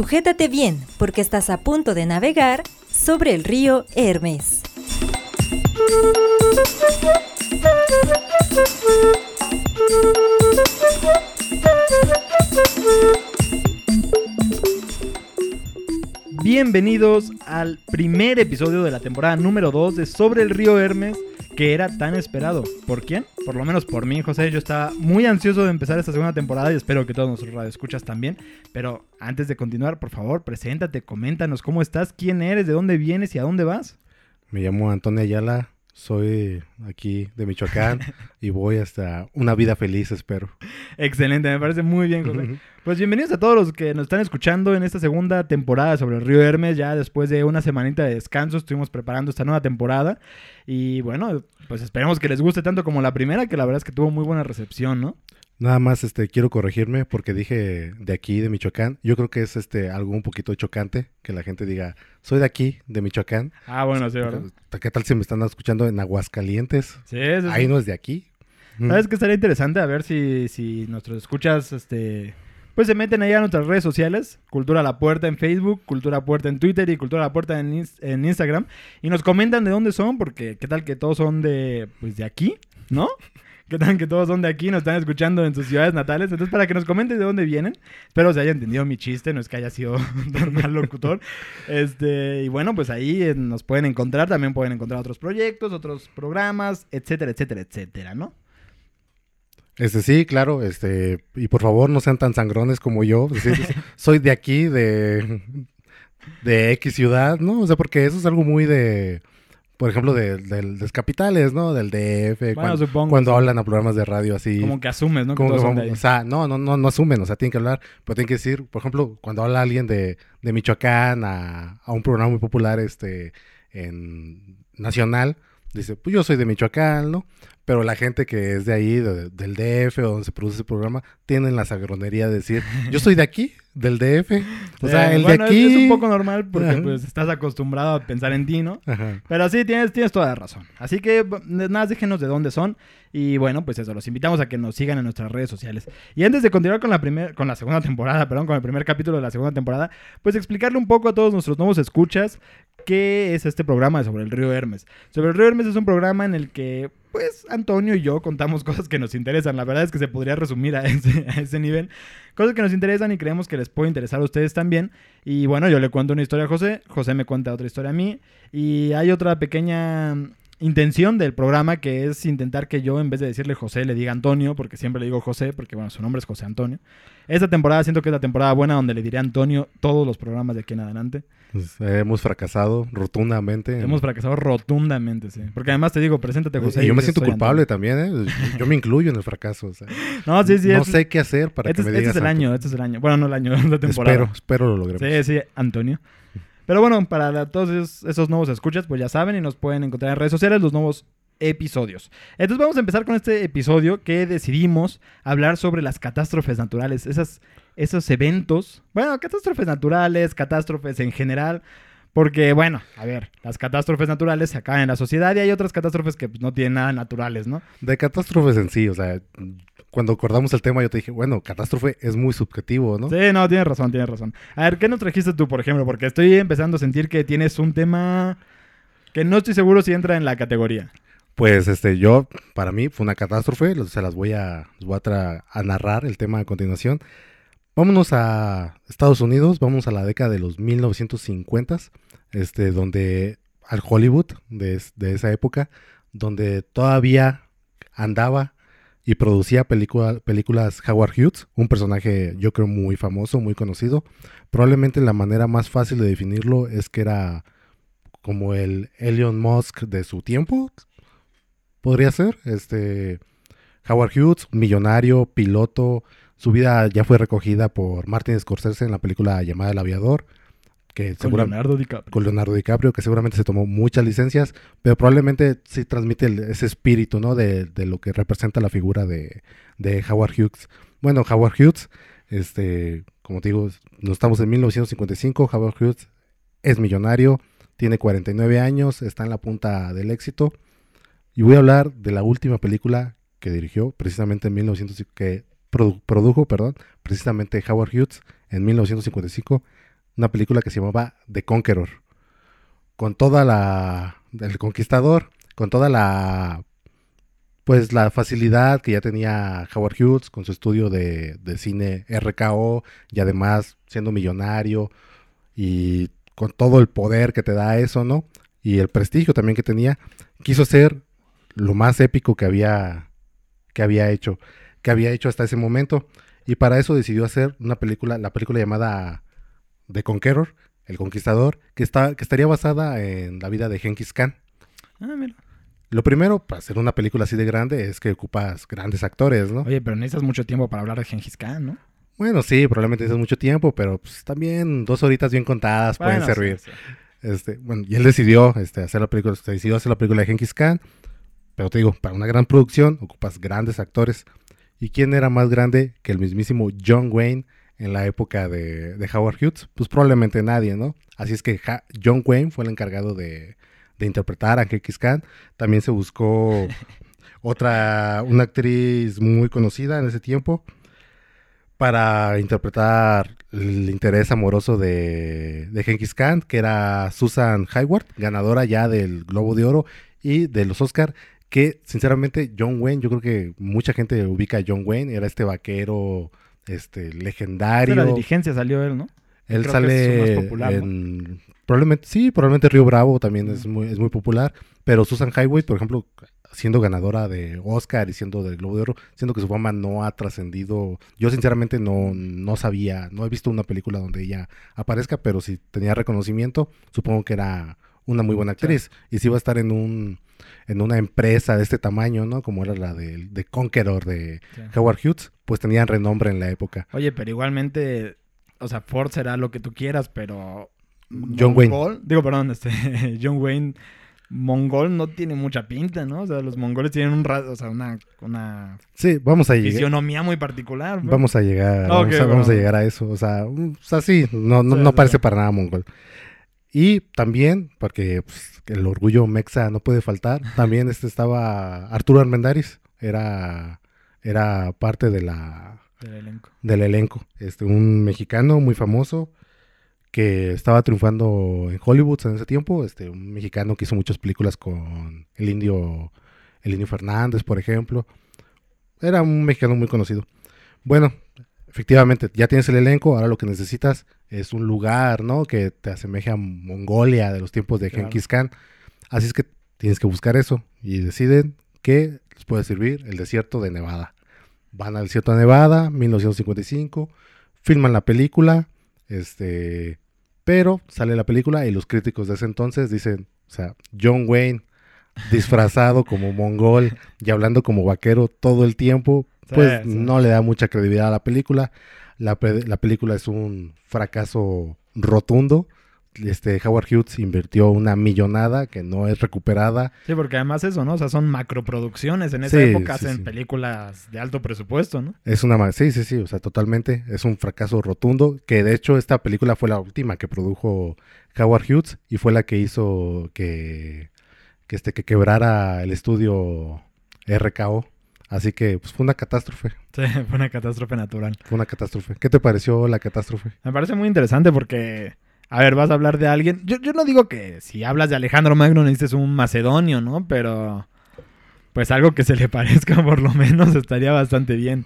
Sujétate bien, porque estás a punto de navegar sobre el río Hermes. Bienvenidos al primer episodio de la temporada número 2 de Sobre el río Hermes, que era tan esperado. ¿Por quién? Por lo menos por mí, José. Yo estaba muy ansioso de empezar esta segunda temporada y espero que todos nuestros radioescuchas también. Pero antes de continuar, por favor, preséntate, coméntanos cómo estás, quién eres, de dónde vienes y a dónde vas. Me llamo Antonio Ayala, soy aquí de Michoacán y voy hasta una vida feliz, espero. Excelente, me parece muy bien, José. Pues bienvenidos a todos los que nos están escuchando en esta segunda temporada sobre el río Hermes. Ya después de una semanita de descanso estuvimos preparando esta nueva temporada. Y bueno, pues esperemos que les guste tanto como la primera, que la verdad es que tuvo muy buena recepción, ¿no? Nada más este quiero corregirme porque dije de aquí, de Michoacán. Yo creo que es este algo un poquito chocante que la gente diga, soy de aquí, de Michoacán. Ah, bueno, sí, ¿verdad? ¿Qué tal si me están escuchando en Aguascalientes? Sí, sí, sí. Ahí no es de aquí. ¿Sabes qué estaría interesante? A ver si, si nuestros escuchas, este... Pues se meten ahí a nuestras redes sociales, Cultura La Puerta en Facebook, Cultura Puerta en Twitter y Cultura La Puerta en, en Instagram. Y nos comentan de dónde son, porque qué tal que todos son de, pues de aquí, ¿no? ¿Qué tal que todos son de aquí, nos están escuchando en sus ciudades natales? Entonces, para que nos comenten de dónde vienen. Espero se haya entendido mi chiste, no es que haya sido tan mal locutor. Este, y bueno, pues ahí eh, nos pueden encontrar, también pueden encontrar otros proyectos, otros programas, etcétera, etcétera, etcétera, ¿no? Este sí, claro, este y por favor no sean tan sangrones como yo. Decir, soy de aquí, de de X ciudad, ¿no? O sea, porque eso es algo muy de por ejemplo, de, del- de capitales, ¿no? Del DF, cuando, supongo, cuando sí. hablan a programas de radio así. Como que asumes, ¿no? Que Como o sea, no, no, no, no asumen, o sea, tienen que hablar, pero tienen que decir, por ejemplo, cuando habla alguien de, de Michoacán a, a un programa muy popular este en nacional, dice, pues yo soy de Michoacán, ¿no? Pero la gente que es de ahí, de- del DF o donde se produce ese programa, tienen la sagronería de decir, yo soy de aquí, del DF. O sea, Eh, el bueno, de aquí. Es un poco normal porque Ajá. pues estás acostumbrado a pensar en ti, ¿no? Ajá. Pero sí, tienes, tienes toda la razón. Así que nada, más déjenos de dónde son. Y bueno, pues eso, los invitamos a que nos sigan en nuestras redes sociales. Y antes de continuar con la, primer, con la segunda temporada, perdón, con el primer capítulo de la segunda temporada, pues explicarle un poco a todos nuestros nuevos escuchas qué es este programa Sobre el Río Hermes. Sobre el Río Hermes es un programa en el que, pues, Antonio y yo contamos cosas que nos interesan. La verdad es que se podría resumir a ese, a nivel. Cosas que nos interesan y creemos que les puede interesar a ustedes también. Y bueno, yo le cuento una historia a José, José me cuenta otra historia a mí. Y hay otra pequeña intención del programa que es intentar que yo, en vez de decirle José, le diga Antonio, porque siempre le digo José, porque bueno, su nombre es José Antonio. Esta temporada siento que es la temporada buena donde le diré Antonio todos los programas de aquí en adelante. Pues, hemos fracasado rotundamente. en- Hemos fracasado rotundamente, sí. Porque además te digo, preséntate José. y yo me siento "Soy culpable Antonio". también, ¿eh? Yo me incluyo en el fracaso. o sea, No, sí, sí. no es- sé qué hacer para este, que es- me este digas. es el año, este es el año. Bueno, no el año, la temporada. Espero, espero lo logremos. Sí, sí, Antonio. Pero bueno, para todos esos, esos nuevos escuchas, pues ya saben y nos pueden encontrar en redes sociales los nuevos episodios. Entonces vamos a empezar con este episodio que decidimos hablar sobre las catástrofes naturales, esas, esos eventos, bueno, catástrofes naturales, catástrofes en general, porque bueno, a ver, las catástrofes naturales se acaban en la sociedad y hay otras catástrofes que pues, no tienen nada naturales, ¿no? De catástrofes en sí, o sea, cuando acordamos el tema yo te dije, bueno, catástrofe es muy subjetivo, ¿no? Sí, no, tienes razón, tienes razón. A ver, ¿qué nos trajiste tú, por ejemplo? Porque estoy empezando a sentir que tienes un tema que no estoy seguro si entra en la categoría. Pues este, yo, para mí fue una catástrofe, se las voy a, les voy a, a narrar el tema a continuación. Vámonos a Estados Unidos, vamos a la década de los 1950s, este, donde al Hollywood de esa época, donde todavía andaba y producía película- películas Howard Hughes, un personaje yo creo muy famoso, muy conocido. Probablemente la manera más fácil de definirlo es que era como el Elon Musk de su tiempo, podría ser. Este Howard Hughes, millonario, piloto. Su vida ya fue recogida por Martin Scorsese en la película llamada El Aviador, que Con Leonardo DiCaprio. con Leonardo DiCaprio, que seguramente se tomó muchas licencias, pero probablemente sí transmite el- ese espíritu, ¿no? De, de lo que representa la figura de, de Howard Hughes. Bueno, Howard Hughes, este, como te digo, no estamos en 1955, Howard Hughes es millonario, tiene 49 años, está en la punta del éxito. Y voy a hablar de la última película que dirigió, precisamente en 1900, que produ- produjo, perdón, precisamente Howard Hughes en 1955, una película que se llamaba The Conqueror. Con toda la... El Conquistador, con toda la... Pues la facilidad que ya tenía Howard Hughes con su estudio de, de cine RKO y además siendo millonario y con todo el poder que te da eso, ¿no? Y el prestigio también que tenía, quiso ser lo más épico que había, que había hecho, que había hecho hasta ese momento. Y para eso decidió hacer una película, la película llamada The Conqueror, El Conquistador, que, está, que estaría basada en la vida de Genghis Khan. Ah, mira. Lo primero, para hacer una película así de grande, es que ocupas grandes actores, ¿no? Oye, pero necesitas mucho tiempo para hablar de Gengis Khan, ¿no? Bueno, sí, probablemente necesitas mucho tiempo, pero pues, también dos horitas bien contadas pueden servir. sí, sí. Este, bueno, y él decidió este, hacer la película, decidió hacer la película de Genghis Khan, pero te digo, para una gran producción ocupas grandes actores. ¿Y quién era más grande que el mismísimo John Wayne en la época de, de Howard Hughes? Pues probablemente nadie, ¿no? Así es que John Wayne fue el encargado de, de interpretar a Genghis Khan. También se buscó otra, una actriz muy conocida en ese tiempo para interpretar el interés amoroso de, de Genghis Khan, que era Susan Hayward, ganadora ya del Globo de Oro y de los Oscar, que sinceramente John Wayne, yo creo que mucha gente ubica a John Wayne, era este vaquero este De legendario. la diligencia salió él, ¿no? Él Creo sale más popular, ¿no? en probablemente sí, probablemente Río Bravo también es muy es muy popular, pero Susan Highway, por ejemplo, siendo ganadora de Oscar y siendo del Globo de Oro, siendo que su fama no ha trascendido. Yo sinceramente no no sabía, no he visto una película donde ella aparezca, pero si tenía reconocimiento, supongo que era una muy buena actriz y si iba a estar en un en una empresa de este tamaño, ¿no? Como era la de, de Conqueror de Sí. Howard Hughes, pues tenían renombre en la época. Oye, pero igualmente, o sea, Ford será lo que tú quieras, pero... John Wayne. Digo, perdón, este, John Wayne, mongol no tiene mucha pinta, ¿no? O sea, los mongoles tienen un o sea, una, una Sí, vamos a llegar. fisionomía muy particular. Vamos a llegar, vamos, a, vamos a bueno. llegar a eso. O sea, o sea sí, no, no, Sí, no sí, parece para nada mongol. Y también, porque pues, el orgullo mexa no puede faltar, también este estaba Arturo Armendáriz, era, era parte de la, Del elenco. del elenco. Este, un mexicano muy famoso que estaba triunfando en Hollywood en ese tiempo. Este, un mexicano que hizo muchas películas con el indio, el indio Fernández, por ejemplo. Era un mexicano muy conocido. Bueno, efectivamente, ya tienes el elenco, ahora lo que necesitas es un lugar, ¿no? Que te asemeje a Mongolia de los tiempos de Claro. Genghis Khan. Así es que tienes que buscar eso y deciden que les puede servir el desierto de Nevada. Van al desierto de Nevada, 1955, filman la película, este, pero sale la película y los críticos de ese entonces dicen, o sea, John Wayne disfrazado como mongol y hablando como vaquero todo el tiempo, Sí, pues sí. no le da mucha credibilidad a la película. La, la película es un fracaso rotundo. Este Howard Hughes invirtió una millonada que no es recuperada. Sí, porque además eso, ¿no? O sea, son macroproducciones. En esa Sí, época sí, hacen sí. películas de alto presupuesto, ¿no? Es una sí, sí, sí, o sea, totalmente es un fracaso rotundo, que de hecho esta película fue la última que produjo Howard Hughes y fue la que hizo que que este que quebrara el estudio RKO. Así que pues, fue una catástrofe, Sí, fue una catástrofe natural. fue una catástrofe. ¿Qué te pareció la catástrofe? Me parece muy interesante porque, a ver, vas a hablar de alguien. Yo, yo no digo que si hablas de Alejandro Magno necesites un macedonio, ¿no? Pero, pues algo que se le parezca por lo menos estaría bastante bien.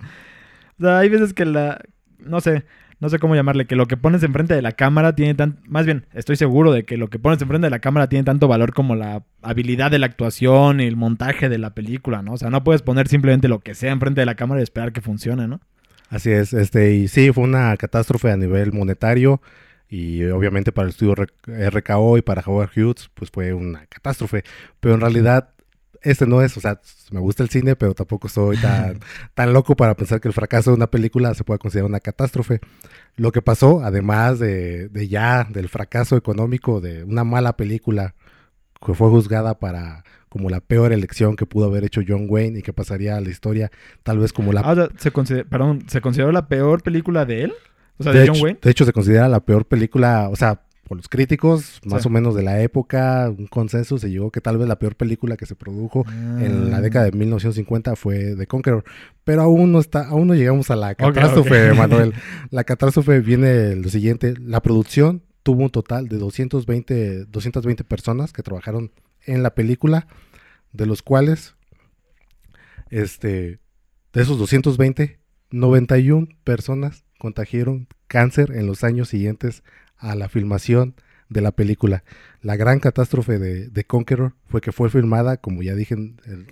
O sea, hay veces que la, no sé, no sé cómo llamarle, que lo que pones enfrente de la cámara tiene tan, más bien, estoy seguro de que lo que pones enfrente de la cámara tiene tanto valor como la habilidad de la actuación y el montaje de la película, ¿no? O sea, no puedes poner simplemente lo que sea enfrente de la cámara y esperar que funcione, ¿no? Así es, este, y sí, fue una catástrofe a nivel monetario y obviamente para el estudio RKO y para Howard Hughes, pues fue una catástrofe. Pero en realidad, este no es, o sea, me gusta el cine, pero tampoco soy tan, tan loco para pensar que el fracaso de una película se puede considerar una catástrofe. Lo que pasó, además de, de ya del fracaso económico de una mala película que fue juzgada para como la peor elección que pudo haber hecho John Wayne y que pasaría a la historia tal vez como la Ah, o sea, ¿se, consider- perdón, ¿se consideró la peor película de él? O sea, de, de, John hecho, Wayne. de hecho, se considera la peor película, o sea, por los críticos, más Sí. o menos de la época, un consenso se llegó que tal vez la peor película que se produjo en la Ah. década de 1950 fue The Conqueror, pero aún no está, aún no llegamos a la catástrofe. Manuel. La catástrofe viene lo siguiente, la producción tuvo un total de 220 220 personas que trabajaron en la película, de los cuales este de esos 220 91 personas contagiaron cáncer en los años siguientes a la filmación de la película. La gran catástrofe de, de Conqueror fue que fue filmada, como ya dije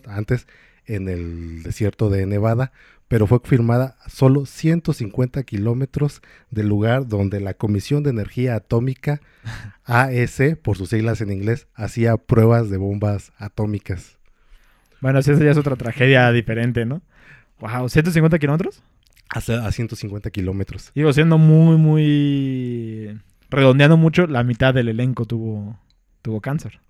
antes, en el desierto de Nevada, pero fue filmada a solo 150 kilómetros del lugar donde la Comisión de Energía Atómica, AEC, por sus siglas en inglés, hacía pruebas de bombas atómicas. Bueno, sí, esa ya es otra tragedia diferente, ¿no? Wow, 150 kilómetros. Hasta a 150 kilómetros. Digo, siendo muy, muy. Redondeando mucho, la mitad del elenco tuvo, tuvo cáncer.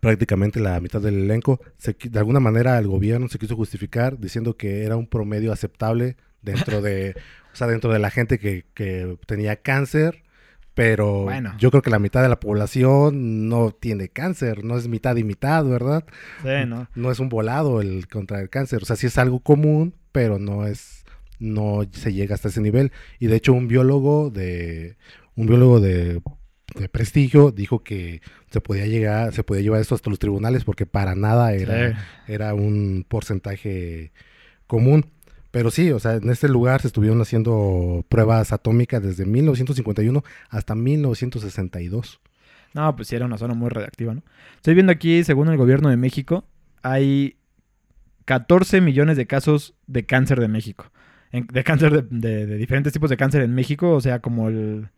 prácticamente la mitad del elenco. Se de alguna manera el gobierno se quiso justificar diciendo que era un promedio aceptable dentro de, o sea, dentro de la gente que, que tenía cáncer, pero Bueno. yo creo que la mitad de la población no tiene cáncer, no es mitad y mitad, ¿verdad? Sí, ¿no? No es un volado el contra el cáncer, o sea, sí es algo común, pero no es, no se llega hasta ese nivel. Y de hecho un biólogo de, un biólogo de, de prestigio dijo que se podía llegar, se podía llevar esto hasta los tribunales porque para nada era, Sí. era un porcentaje común. Pero sí, o sea, en este lugar se estuvieron haciendo pruebas atómicas desde 1951 hasta 1962. No, pues sí, era una zona muy radiactiva, ¿no? Estoy viendo aquí, según el gobierno de México, hay 14 millones de casos de cáncer de México. En- de cáncer de, de- de diferentes tipos de cáncer en México, o sea, como el...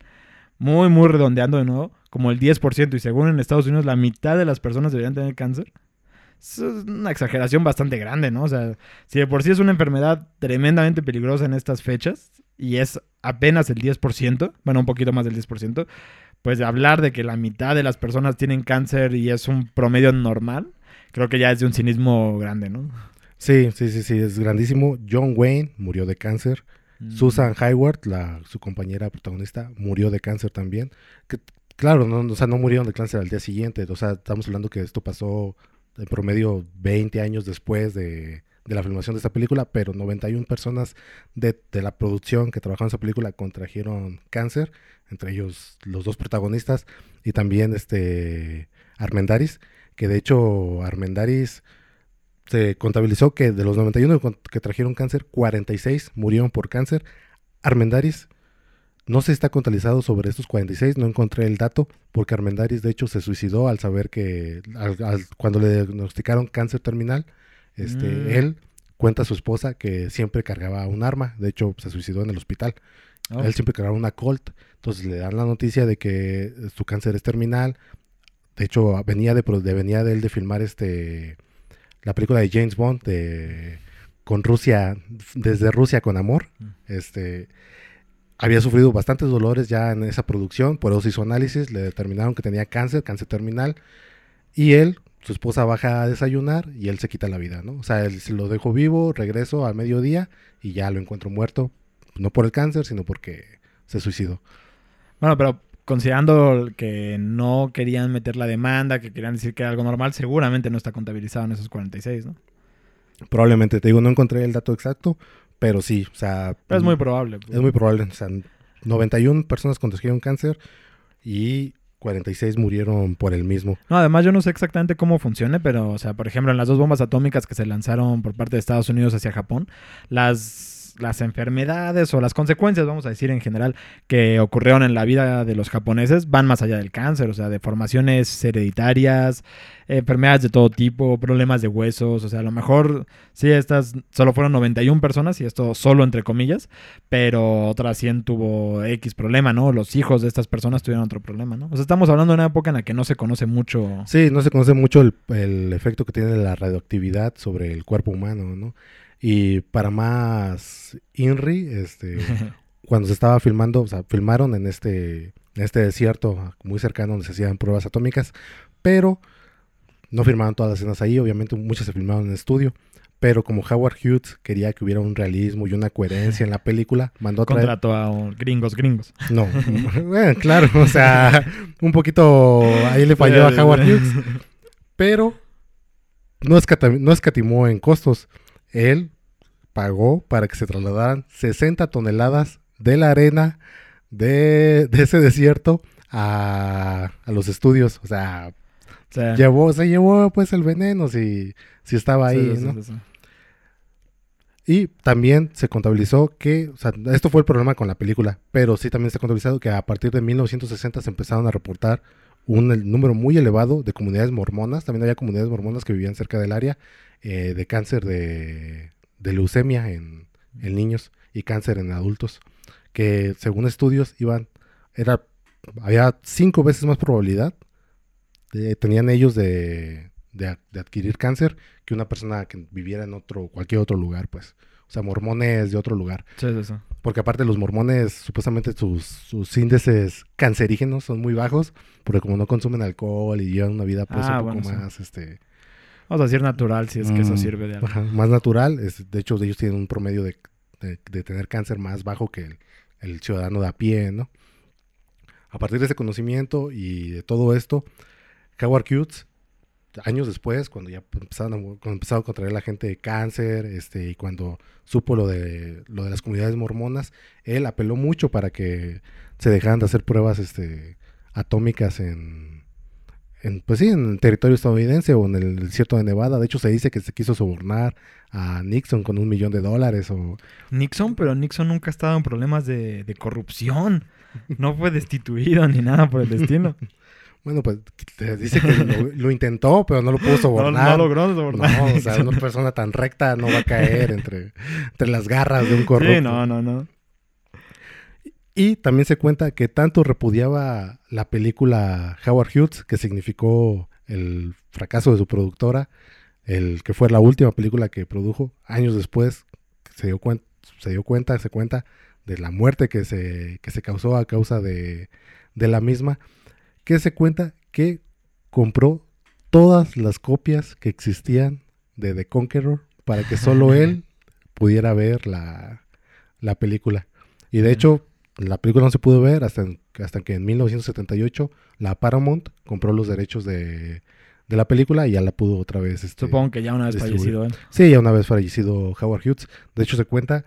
Muy, muy redondeando de nuevo, como el 10%. Y según en Estados Unidos, la mitad de las personas deberían tener cáncer. Es una exageración bastante grande, ¿no? O sea, si de por sí es una enfermedad tremendamente peligrosa en estas fechas y es apenas el 10%, bueno, un poquito más del 10%, pues hablar de que la mitad de las personas tienen cáncer y es un promedio normal, creo que ya es de un cinismo grande, ¿no? Sí, sí, sí, sí, es grandísimo. John Wayne murió de cáncer. Mm. Susan Hayward, la, su compañera protagonista, murió de cáncer también. Que, claro, no, o sea, no murieron de cáncer al día siguiente. O sea, estamos hablando que esto pasó en promedio 20 años después de, de la filmación de esta película, pero 91 personas de, de la producción que trabajaron en esa película contrajeron cáncer, entre ellos los dos protagonistas y también este Armendaris, que de hecho Armendaris se contabilizó que de los 91 con- que trajeron cáncer, 46 murieron por cáncer. Armendaris no se está contabilizado sobre estos 46, no encontré el dato, porque Armendaris de hecho se suicidó al saber que al- al- cuando le diagnosticaron cáncer terminal, este, Mm. él cuenta a su esposa que siempre cargaba un arma, de hecho se suicidó en el hospital. Oh. Él siempre cargaba una Colt, entonces le dan la noticia de que eh, su cáncer es terminal. De hecho, venía de, de- venía de él de filmar este la película de James Bond de con Rusia desde Rusia con amor. Mm. Este había sufrido bastantes dolores ya en esa producción, por eso hizo análisis, le determinaron que tenía cáncer, cáncer terminal, y él, su esposa baja a desayunar y él se quita la vida, ¿no? O sea, él se lo dejó vivo, regreso al mediodía y ya lo encuentro muerto, no por el cáncer, sino porque se suicidó. Bueno, pero considerando que no querían meter la demanda, que querían decir que era algo normal, seguramente no está contabilizado en esos 46, ¿no? Probablemente, te digo, no encontré el dato exacto, pero sí, o sea... Pero es muy probable. pues. Es muy probable, o sea, 91 personas contrajeron cáncer y 46 murieron por el mismo. No, además yo no sé exactamente cómo funcione, pero, o sea, por ejemplo, en las dos bombas atómicas que se lanzaron por parte de Estados Unidos hacia Japón, las, las enfermedades o las consecuencias, vamos a decir en general, que ocurrieron en la vida de los japoneses van más allá del cáncer, o sea, deformaciones hereditarias, enfermedades de todo tipo, problemas de huesos, o sea, a lo mejor sí, estas solo fueron 91 personas y esto solo entre comillas, pero otras 100 tuvo X problema, ¿no? Los hijos de estas personas tuvieron otro problema, ¿no? O sea, estamos hablando de una época en la que no se conoce mucho. Sí, no se conoce mucho el, el efecto que tiene la radioactividad sobre el cuerpo humano, ¿no? Y para más INRI, este, cuando se estaba filmando, o sea, filmaron en este, en este desierto muy cercano donde se hacían pruebas atómicas, pero No firmaron todas las escenas ahí, obviamente muchas se filmaron en estudio. Pero como Howard Hughes quería que hubiera un realismo y una coherencia en la película, mandó a traer... Contrató a un- gringos, gringos. No, bueno, claro, o sea, un poquito ahí le falló a Howard Hughes. Pero no, no escatimó en costos. Él pagó para que se trasladaran 60 toneladas de la arena de, de ese desierto a, a los estudios. O sea, sea, llevó, se llevó pues el veneno si, si estaba sí, ahí, sí, ¿no? sí, sí. Y también se contabilizó que, o sea, esto fue el problema con la película, pero sí también se ha contabilizado que a partir de 1960 se empezaron a reportar un número muy elevado de comunidades mormonas, también había comunidades mormonas que vivían cerca del área, eh, de cáncer de, de leucemia en, en niños y cáncer en adultos, que según estudios iban, era, había cinco veces más probabilidad, de- tenían ellos de, de, de adquirir cáncer que una persona que viviera en otro, cualquier otro lugar, pues. O sea, mormones de otro lugar. Sí, sí, sí. Porque aparte los mormones, supuestamente sus, sus índices cancerígenos son muy bajos, porque como no consumen alcohol y llevan una vida pues Ah, un poco bueno, más, este... Vamos a decir natural si es que eso mm, sirve de algo. ajá, más natural. Es, de hecho, ellos tienen un promedio de, de- de tener cáncer más bajo que el, el ciudadano de a pie, ¿no? A partir de ese conocimiento y de todo esto, Howard Hughes, años después, cuando ya empezaron a, cuando empezaron a contraer la gente de cáncer, este, y cuando supo lo de, lo de las comunidades mormonas, él apeló mucho para que se dejaran de hacer pruebas este, atómicas en, en, pues sí, en el territorio estadounidense o en el desierto de Nevada. De hecho, se dice que se quiso sobornar a Nixon con un millón de dólares o... Nixon, pero Nixon nunca ha estado en problemas de, de corrupción. No fue destituido ni nada por el estilo. Bueno, pues te dice que lo, lo intentó, pero no lo pudo No, sobornar. no logró sobornar. No, o sea, una persona tan recta no va a caer entre, entre las garras de un corrupto. Sí, no, no, no. Y también se cuenta que tanto repudiaba la película Howard Hughes, que significó el fracaso de su productora, el que fue la última película que produjo, años después se dio, cuen- se dio cuenta, se cuenta de la muerte que se, que se causó a causa de, de la misma, que se cuenta que compró todas las copias que existían de The Conqueror para que solo él pudiera ver la, la película. Y de hecho, la película no se pudo ver hasta, en- hasta que en 1978 la Paramount compró los derechos de, de la película y ya la pudo otra vez. este, Supongo que ya una vez distribuir. fallecido. Sí, ya una vez fallecido Howard Hughes. De hecho, se cuenta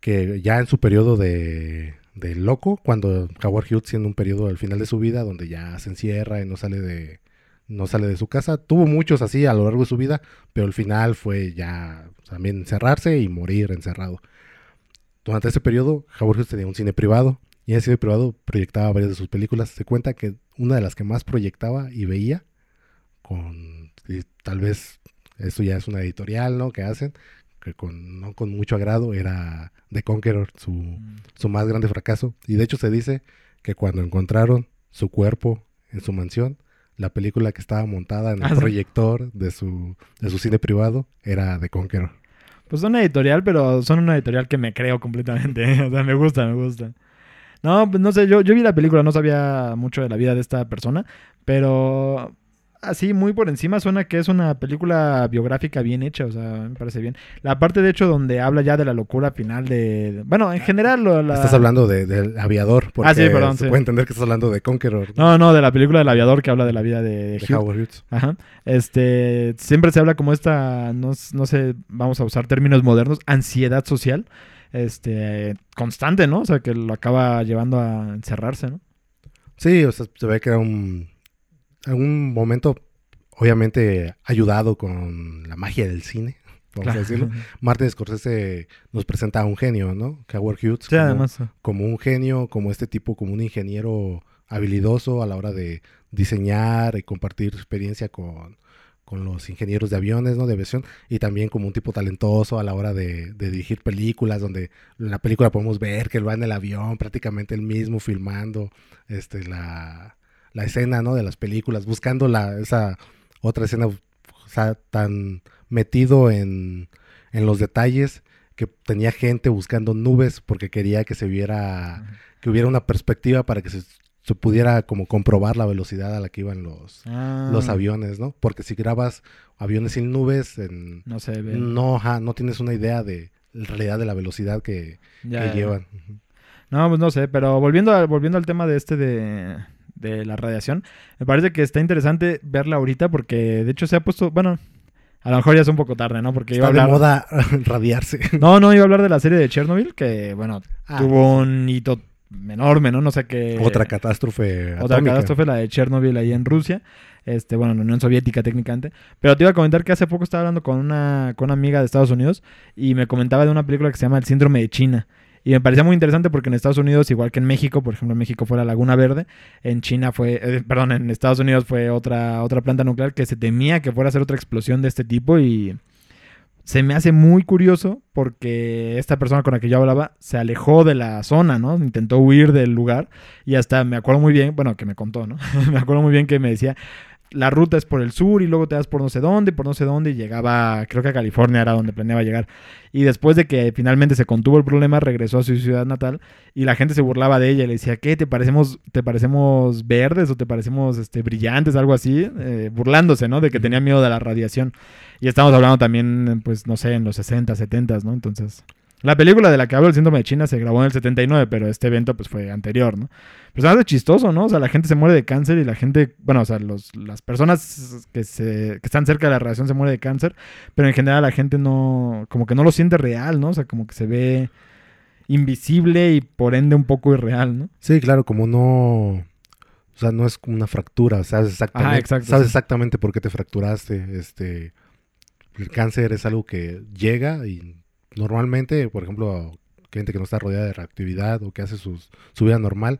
que ya en su periodo de, de loco, cuando Howard Hughes tiene un periodo al final de su vida donde ya se encierra y no sale de no sale de su casa, tuvo muchos así a lo largo de su vida, pero el final fue ya también encerrarse y morir encerrado. Durante ese periodo, Hughes tenía un cine privado y en ese cine privado proyectaba varias de sus películas. Se cuenta que una de las que más proyectaba y veía, con y tal vez esto ya es una editorial, ¿no? Que hacen, que con, no con mucho agrado, era The Conqueror, su, Mm. su más grande fracaso. Y de hecho se dice que cuando encontraron su cuerpo en su mansión, la película que estaba montada en el Ah, proyector de su, de su cine privado era The Conqueror. Pues son editorial, pero son una editorial que me creo completamente. O sea, me gusta, me gusta. No, pues no sé, yo, yo vi la película, no sabía mucho de la vida de esta persona, pero así muy por encima suena que es una película biográfica bien hecha, o sea, me parece bien. La parte de hecho donde habla ya de la locura final de... Bueno, en general... lo- la- Estás hablando de, del aviador, porque Ah, sí, perdón, se sí. puede entender que estás hablando de Conqueror, ¿no? No, no, de la película del aviador que habla de la vida de, de. Howard Hughes. Ajá. Este, siempre se habla como esta, no, no sé, vamos a usar términos modernos, ansiedad social, este, constante, ¿no? O sea, que lo acaba llevando a encerrarse, ¿no? Sí, o sea, se ve que era un, un momento, obviamente, ayudado con la magia del cine, vamos a decirlo. Martin Scorsese nos presenta a un genio, ¿no? Howard Hughes. Sí, como- además. como un genio, como este tipo, como un ingeniero habilidoso a la hora de diseñar y compartir su experiencia con, con los ingenieros de aviones, ¿no? De aviación, y también como un tipo talentoso a la hora de, de dirigir películas, donde en la película podemos ver que él va en el avión, prácticamente él mismo filmando este, la, la escena, ¿no? De las películas, buscando la, esa otra escena, o sea, tan metido en, en los detalles que tenía gente buscando nubes porque quería que se viera que hubiera una perspectiva para que se se pudiera como comprobar la velocidad a la que iban los, Ah, los aviones, ¿no? Porque si grabas aviones sin nubes, en, No se ve. no, ajá, no tienes una idea de en realidad de la velocidad que, Ya, que ya. llevan. No, pues no sé, pero volviendo, a- volviendo al tema de este de, de la radiación, me parece que está interesante verla ahorita porque de hecho se ha puesto, bueno, a lo mejor ya es un poco tarde, ¿no? Porque iba a Está de hablar... moda radiarse. No, no, iba a hablar de la serie de Chernobyl, que bueno, Ah, tuvo un hito enorme, ¿no? No sé qué... Otra catástrofe Otra atómica. catástrofe, la de Chernobyl ahí en Rusia. Este, bueno, en la Unión Soviética técnicamente. Pero te iba a comentar que hace poco estaba hablando con una, con una amiga de Estados Unidos y me comentaba de una película que se llama El Síndrome de China. Y me parecía muy interesante porque en Estados Unidos, igual que en México, por ejemplo, en México fue la Laguna Verde, en China fue, eh, perdón, en Estados Unidos fue otra, otra planta nuclear que se temía que fuera a ser otra explosión de este tipo y se me hace muy curioso porque esta persona con la que yo hablaba se alejó de la zona, ¿no? Intentó huir del lugar y hasta me acuerdo muy bien, bueno, que me contó, ¿no? me acuerdo muy bien que me decía, la ruta es por el sur y luego te das por no sé dónde, por no sé dónde y llegaba, creo que a California era donde planeaba llegar. Y después de que finalmente se contuvo el problema, regresó a su ciudad natal y la gente se burlaba de ella y le decía, ¿qué? ¿Te parecemos, te parecemos verdes o te parecemos este, brillantes? Algo así, eh, burlándose, ¿no? De que tenía miedo de la radiación. Y estamos hablando también, pues, no sé, en los 60, 70, ¿no? Entonces, la película de la que hablo, El síndrome de China, se grabó en el 79, pero este evento, pues, fue anterior, ¿no? Pero se hace chistoso, ¿no? O sea, la gente se muere de cáncer y la gente, bueno, o sea, los, las personas que, se, que están cerca de la radiación se muere de cáncer, pero en general la gente no, como que no lo siente real, ¿no? O sea, como que se ve invisible y por ende un poco irreal, ¿no? Sí, claro, como no... O sea, no es como una fractura, sabes exactamente, Ajá, exacto, sabes sí. exactamente por qué te fracturaste. Este, el cáncer es algo que llega y normalmente, por ejemplo, gente que no está rodeada de reactividad o que hace sus, su vida normal,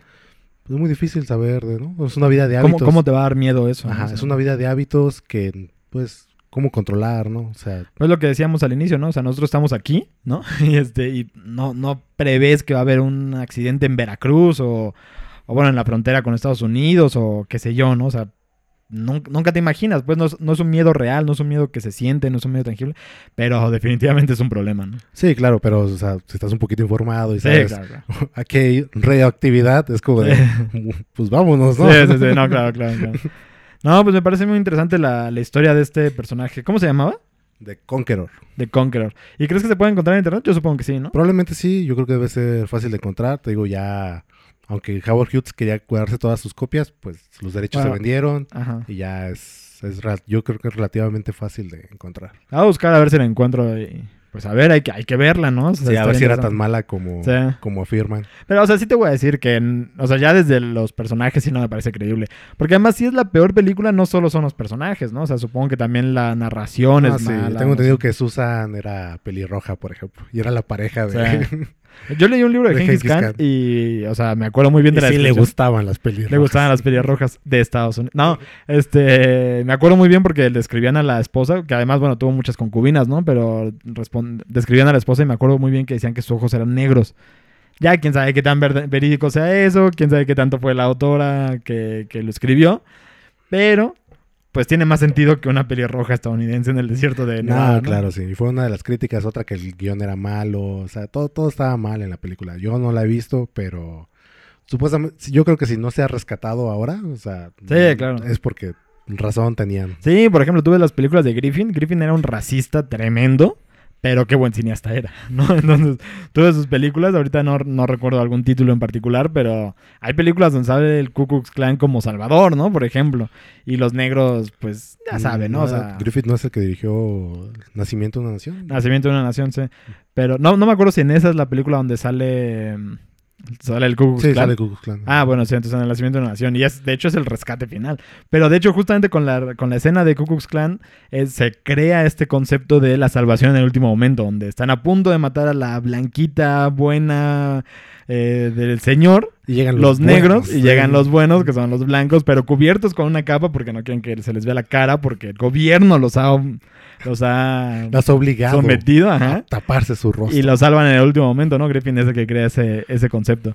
pues es muy difícil saber, de, ¿no? Es una vida de ¿Cómo, hábitos. cómo te va a dar miedo eso? Ajá, es una vida de hábitos que, pues, cómo controlar, ¿no? O sea, Pues lo que decíamos al inicio, ¿no? O sea, nosotros estamos aquí, ¿no? Y este, y no, no prevés que va a haber un accidente en Veracruz o, o bueno, en la frontera con Estados Unidos o qué sé yo, ¿no? O sea, nun- nunca te imaginas, pues no es, no es un miedo real, no es un miedo que se siente, no es un miedo tangible, pero definitivamente es un problema, ¿no? sí, claro, pero, o sea, si estás un poquito informado y Sí, sabes claro, claro. aquí hay radioactividad, es como de, pues vámonos, ¿no? Sí, sí, sí, no, claro, claro, claro. No, pues me parece muy interesante la, la historia de este personaje. ¿Cómo se llamaba? De Conqueror. De Conqueror. ¿Y crees que se puede encontrar en internet? Yo supongo que sí, ¿no? Probablemente sí, yo creo que debe ser fácil de encontrar. Te digo, ya, aunque Howard Hughes quería cuidarse todas sus copias, pues los derechos Bueno. se vendieron Ajá. y ya es, es yo creo que es relativamente fácil de encontrar. A buscar a ver si la encuentro y pues a ver, hay que, hay que verla, ¿no? O sea, Sí, a ver si era tan mala como, Sí. como afirman. Pero, o sea, sí te voy a decir que, o sea, ya desde los personajes sí no me parece creíble. Porque además, si es la peor película, no solo son los personajes, ¿no? O sea, supongo que también la narración Ah, es sí, mala. tengo no entendido sé. que Susan era pelirroja, por ejemplo, y era la pareja de... Sí. Yo leí un libro de, De Genghis Khan Khan. y, o sea, me acuerdo muy bien de y la sí le gustaban las pelirrojas. Le gustaban las pelirrojas de Estados Unidos. No, este, me acuerdo muy bien porque describían a la esposa, que además, bueno, tuvo muchas concubinas, ¿no? Pero describían a la esposa y me acuerdo muy bien que decían que sus ojos eran negros. Ya, quién sabe qué tan verídico sea eso, quién sabe qué tanto fue la autora que, que lo escribió, pero pues tiene más sentido que una pelirroja estadounidense en el desierto de No, Nevada, ¿no? claro, sí. Y fue una de las críticas, otra que el guion era malo. O sea, todo, todo estaba mal en la película. Yo no la he visto, pero supuestamente, yo creo que si no se ha rescatado ahora, o sea, Sí, claro. es porque razón tenían. Sí, por ejemplo, tuve las películas de Griffin. Griffin era un racista tremendo, pero qué buen cineasta era, ¿no? Entonces, tuve sus películas. Ahorita no, no recuerdo algún título en particular, pero hay películas donde sale el Ku Klux Klan como Salvador, ¿no? Por ejemplo. Y los negros, pues, ya saben, ¿no? O sea, Griffith no es el que dirigió Nacimiento de una Nación. Nacimiento de una Nación, sí. Pero no, no me acuerdo si en esa es la película donde sale, mm, sale el Ku sí, sale Ku Klan. Ah, bueno, sí, entonces en el nacimiento de una nación. Y es, de hecho, es el rescate final. Pero de hecho, justamente con la, con la escena de Ku Klux Klan, eh, se crea este concepto de la salvación en el último momento, donde están a punto de matar a la blanquita buena eh, del señor, y llegan los, los, negros, buenos, y llegan los buenos, que son los blancos, pero cubiertos con una capa porque no quieren que se les vea la cara, porque el gobierno los ha, los ha ha obligado sometido, a taparse su rostro. Y lo salvan en el último momento, ¿no? Griffin es el que crea ese, ese concepto.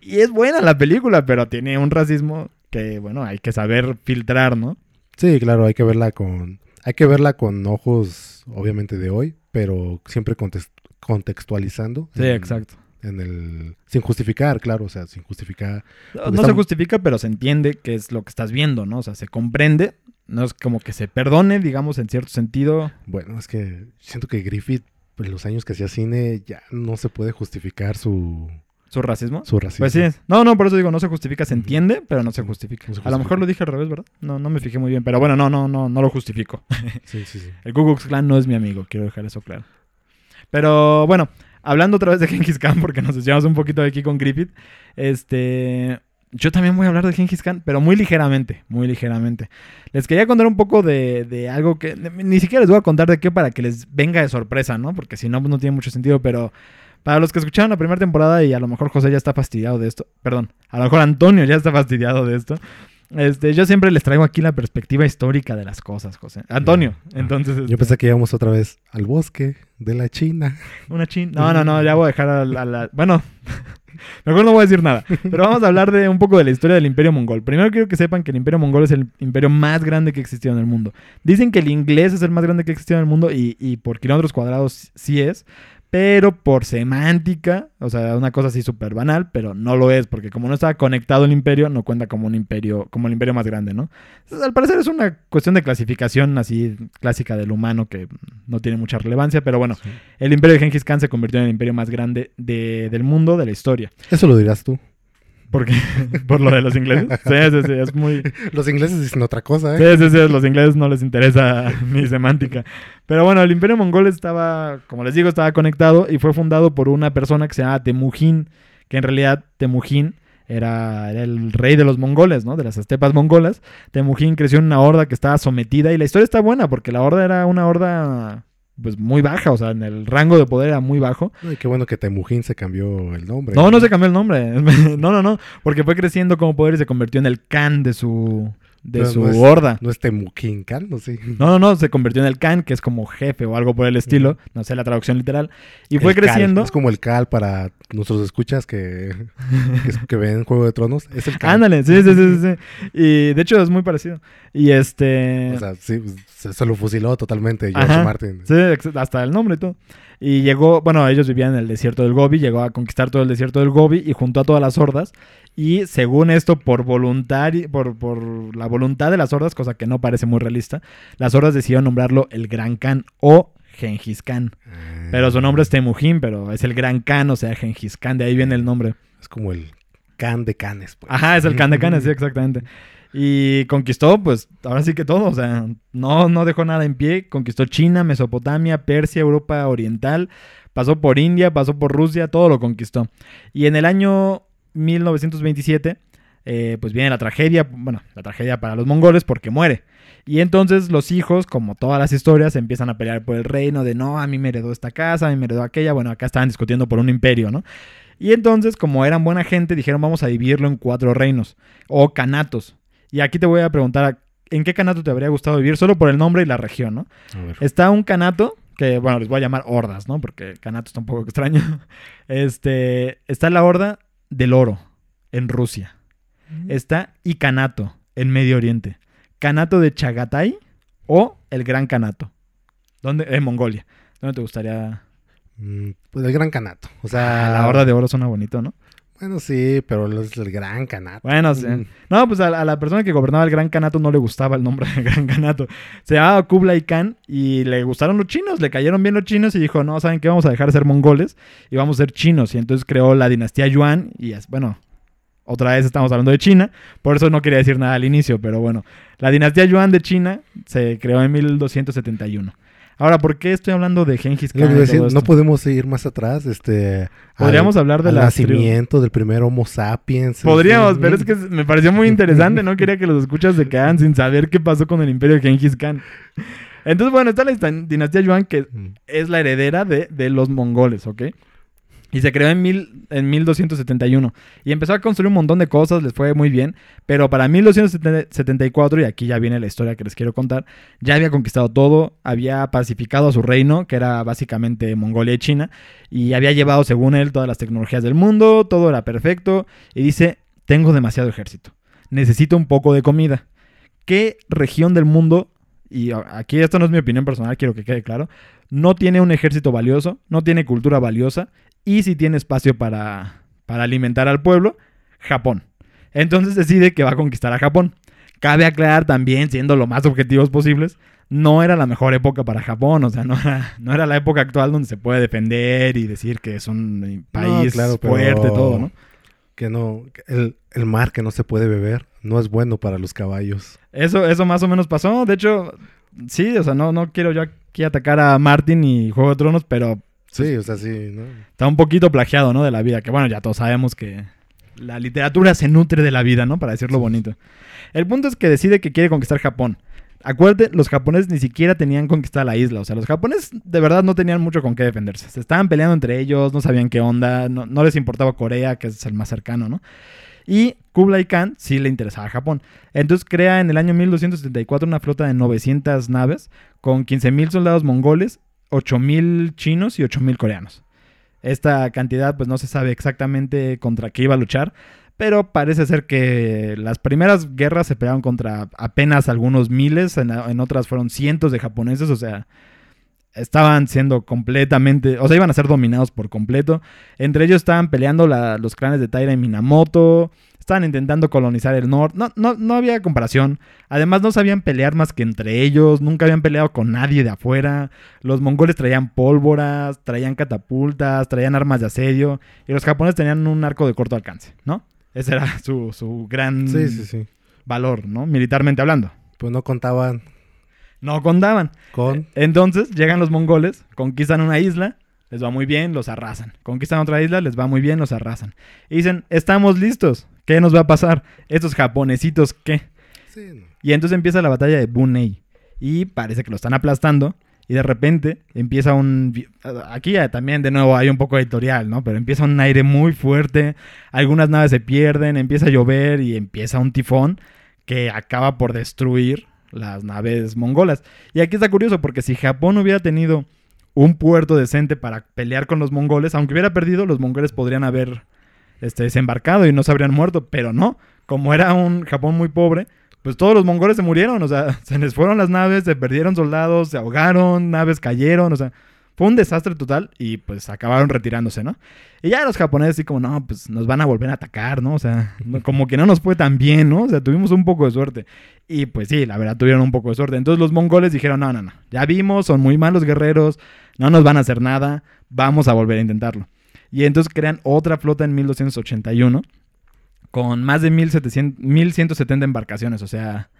Y es buena la película, pero tiene un racismo que, bueno, hay que saber filtrar, ¿no? Sí, claro, hay que verla con hay que verla con ojos obviamente de hoy, pero siempre context- contextualizando Sí, en, exacto. En el sin justificar, claro, o sea, sin justificar. No, se justifica, pero se entiende que es lo que estás viendo, ¿no? O sea, se comprende. No es como que se perdone, digamos, en cierto sentido. Bueno, es que siento que Griffith, en los años que hacía cine, ya no se puede justificar su, ¿Su racismo? su racismo. Pues sí. No, no, por eso digo, no se justifica, se entiende, pero no se justifica. No se A lo mejor lo dije al revés, ¿verdad? No, no me fijé muy bien, pero bueno, no, no, no, no lo justifico. Sí, sí, sí. El Ku Klux Klan no es mi amigo, quiero dejar eso claro. Pero bueno, hablando otra vez de Genghis Khan, porque nos desviamos un poquito de aquí con Griffith, este... Yo también voy a hablar de Genghis Khan, pero muy ligeramente, muy ligeramente. Les quería contar un poco de, de algo que... Ni siquiera les voy a contar de qué para que les venga de sorpresa, ¿no? Porque si no, pues no tiene mucho sentido, pero... Para los que escucharon la primera temporada y a lo mejor José ya está fastidiado de esto, perdón, a lo mejor Antonio ya está fastidiado de esto, este, yo siempre les traigo aquí la perspectiva histórica de las cosas, José. Antonio, Ah, entonces... Yo este, pensé que íbamos otra vez al bosque de la China. una chin. No, no, no, ya voy a dejar a la. a la- Bueno, mejor no voy a decir nada. Pero vamos a hablar de un poco de la historia del Imperio Mongol. Primero quiero que sepan que el Imperio Mongol es el imperio más grande que existió en el mundo. Dicen que el inglés es el más grande que existió en el mundo y, y por kilómetros cuadrados sí es. Pero por semántica, o sea, una cosa así súper banal, pero no lo es, porque como no estaba conectado el imperio, no cuenta como un imperio, como el imperio más grande, ¿no? Entonces, al parecer es una cuestión de clasificación así clásica del humano que no tiene mucha relevancia, pero bueno, el imperio de Genghis Khan se convirtió en el imperio más grande de- del mundo, de la historia. Eso lo dirás tú. Porque, por lo de los ingleses. Sí, sí, sí, es muy... Los ingleses dicen otra cosa, Sí, ¿eh? sí, sí, a los ingleses no les interesa mi semántica. Pero bueno, el imperio mongol estaba, como les digo, estaba conectado y fue fundado por una persona que se llama Temujin, que en realidad Temujin era, era el rey de los mongoles, ¿no? De las estepas mongolas. Temujin creció en una horda que estaba sometida y la historia está buena porque la horda era una horda pues muy baja, o sea, en el rango de poder era muy bajo. Ay, qué bueno que Temujin se cambió el nombre. No, no se cambió el nombre. No, no, no. Porque fue creciendo como poder y se convirtió en el Khan de su, de su no es- horda. No es Temuquín, Khan, no sé. No, no, no. Se convirtió en el Khan, que es como jefe o algo por el estilo. No sé la traducción literal. Y fue Cal. creciendo. Es como el Cal para nuestros escuchas que, que, que ven Juego de Tronos. Es el Cal. Ándale, sí, sí, sí, sí, sí. Y de hecho es muy parecido. Y este. O sea, sí, pues, se, se lo fusiló totalmente George Ajá. Martin. Sí, hasta el nombre y todo. Y llegó, bueno, ellos vivían en el desierto del Gobi, llegó a conquistar todo el desierto del Gobi y juntó a todas las hordas. Y según esto, por voluntad, por, por la voluntad de las hordas, cosa que no parece muy realista, las hordas decidieron nombrarlo el Gran Khan o Genghis Khan. Ah, Pero su nombre es Temujin, pero es el Gran Khan, o sea, Genghis Khan, de ahí viene el nombre. Es como el Khan de Canes. Pues. Ajá, es el Khan de Khanes, sí, exactamente. Y conquistó, pues, ahora sí que todo, o sea, no, no dejó nada en pie. Conquistó China, Mesopotamia, Persia, Europa Oriental, pasó por India, pasó por Rusia, todo lo conquistó. Y en el año 1927, eh, pues viene la tragedia, bueno, la tragedia para los mongoles porque muere. Y entonces los hijos, como todas las historias, empiezan a pelear por el reino de no, a mí me heredó esta casa, a mí me heredó aquella. Bueno, acá estaban discutiendo por un imperio, ¿no? Y entonces, como eran buena gente, dijeron vamos a dividirlo en cuatro reinos o canatos. Y aquí te voy a preguntar, ¿en qué canato te habría gustado vivir? Solo por el nombre y la región, ¿no? Está un canato, que bueno, les voy a llamar hordas, ¿no? Porque canato está un poco extraño. Este, está la horda del oro en Rusia. Está Icanato en Medio Oriente. Canato de Chagatai o el Gran Canato. ¿Dónde? En Mongolia. ¿Dónde te gustaría? Mm, Pues el Gran Canato. O sea, Ah, la horda de oro suena bonito, ¿no? Bueno, sí, pero es el Gran Canato. Bueno, sí. Mm. No, pues a, a la persona que gobernaba el Gran Canato no le gustaba el nombre del Gran Canato. Se llamaba Kublai Khan y le gustaron los chinos, le cayeron bien los chinos y dijo, no, ¿saben qué? Vamos a dejar de ser mongoles y vamos a ser chinos. Y entonces creó la dinastía Yuan y es, bueno, otra vez estamos hablando de China, por eso no quería decir nada al inicio, pero bueno, la dinastía Yuan de China se creó en 1271. Ahora, ¿por qué estoy hablando de que Khan? decir, no podemos ir más atrás, este... Podríamos al- hablar de al las tribus. nacimiento del primer Homo sapiens. Podríamos, este, pero es que me pareció muy interesante. No quería que los escuchas se quedaran sin saber qué pasó con el imperio de Genghis Khan. Entonces, bueno, está la dinastía Yuan que Mm. es la heredera de, de los mongoles, ¿ok? Y se creó en, mil, en 1271. Y empezó a construir un montón de cosas, les fue muy bien. Pero para 1274, y aquí ya viene la historia que les quiero contar, ya había conquistado todo, había pacificado a su reino, que era básicamente Mongolia y China, y había llevado, según él, todas las tecnologías del mundo, todo era perfecto. Y dice, tengo demasiado ejército, necesito un poco de comida. ¿Qué región del mundo, y aquí esto no es mi opinión personal, quiero que quede claro, no tiene un ejército valioso, no tiene cultura valiosa y si tiene espacio para, para alimentar al pueblo, Japón. Entonces decide que va a conquistar a Japón. Cabe aclarar también, siendo lo más objetivos posibles, no era la mejor época para Japón, o sea, no era, no era la época actual donde se puede defender y decir que es un país claro, pero- fuerte, todo, ¿no? Que no, el, el mar que no se puede beber no es bueno para los caballos. Eso, eso más o menos pasó. De hecho, sí, o sea, no, no quiero yo aquí atacar a Martin y Juego de Tronos, pero Sí, o sea, sí, ¿no? está un poquito plagiado, ¿no? De la vida. Que bueno, ya todos sabemos que la literatura se nutre de la vida, ¿no? Para decirlo bonito. El punto es que decide que quiere conquistar Japón. Acuérdate, los japoneses ni siquiera tenían conquistada la isla. O sea, los japoneses de verdad no tenían mucho con qué defenderse. Se estaban peleando entre ellos, no sabían qué onda, no, no les importaba Corea, que es el más cercano, ¿no? Y Kublai Khan sí le interesaba a Japón. Entonces crea en el año 1274 una flota de 900 naves con 15.000 soldados mongoles, 8.000 chinos y 8.000 coreanos. Esta cantidad pues no se sabe exactamente contra qué iba a luchar, pero parece ser que las primeras guerras se pelearon contra apenas algunos miles, en, en otras fueron cientos de japoneses, o sea, estaban siendo completamente, o sea, iban a ser dominados por completo. Entre ellos estaban peleando la- los clanes de Taira y Minamoto, estaban intentando colonizar el norte, no, no, no había comparación. Además, no sabían pelear más que entre ellos, nunca habían peleado con nadie de afuera. Los mongoles traían pólvoras, traían catapultas, traían armas de asedio, y los japoneses tenían un arco de corto alcance, ¿no? Ese era su, su gran Sí, sí, sí. valor, ¿no? Militarmente hablando. Pues no contaban No contaban. con... Entonces llegan los mongoles, conquistan una isla, les va muy bien, los arrasan. Conquistan otra isla, les va muy bien, los arrasan. Y dicen, estamos listos. ¿Qué nos va a pasar? Estos japonesitos, ¿qué? Sí, no. Y entonces empieza la batalla de Bunei. Y parece que lo están aplastando. Y de repente empieza un... Aquí también de nuevo hay un poco editorial, ¿no? Pero empieza un aire muy fuerte. Algunas naves se pierden, empieza a llover y empieza un tifón que acaba por destruir las naves mongolas. Y aquí está curioso porque si Japón hubiera tenido un puerto decente para pelear con los mongoles, aunque hubiera perdido, los mongoles podrían haber este, desembarcado y no se habrían muerto, pero no. Como era un Japón muy pobre, pues todos los mongoles se murieron, o sea, se les fueron las naves, se perdieron soldados, se ahogaron, naves cayeron, o sea, fue un desastre total y pues acabaron retirándose, ¿no? Y ya los japoneses así como, no, pues nos van a volver a atacar, ¿no? O sea, como que no nos fue tan bien, ¿no? O sea, tuvimos un poco de suerte. Y pues sí, la verdad, tuvieron un poco de suerte. Entonces los mongoles dijeron, no, no, no, ya vimos, son muy malos guerreros, no nos van a hacer nada, vamos a volver a intentarlo. Y entonces crean otra flota en 1281 con más de 1700, 1170 embarcaciones, o sea,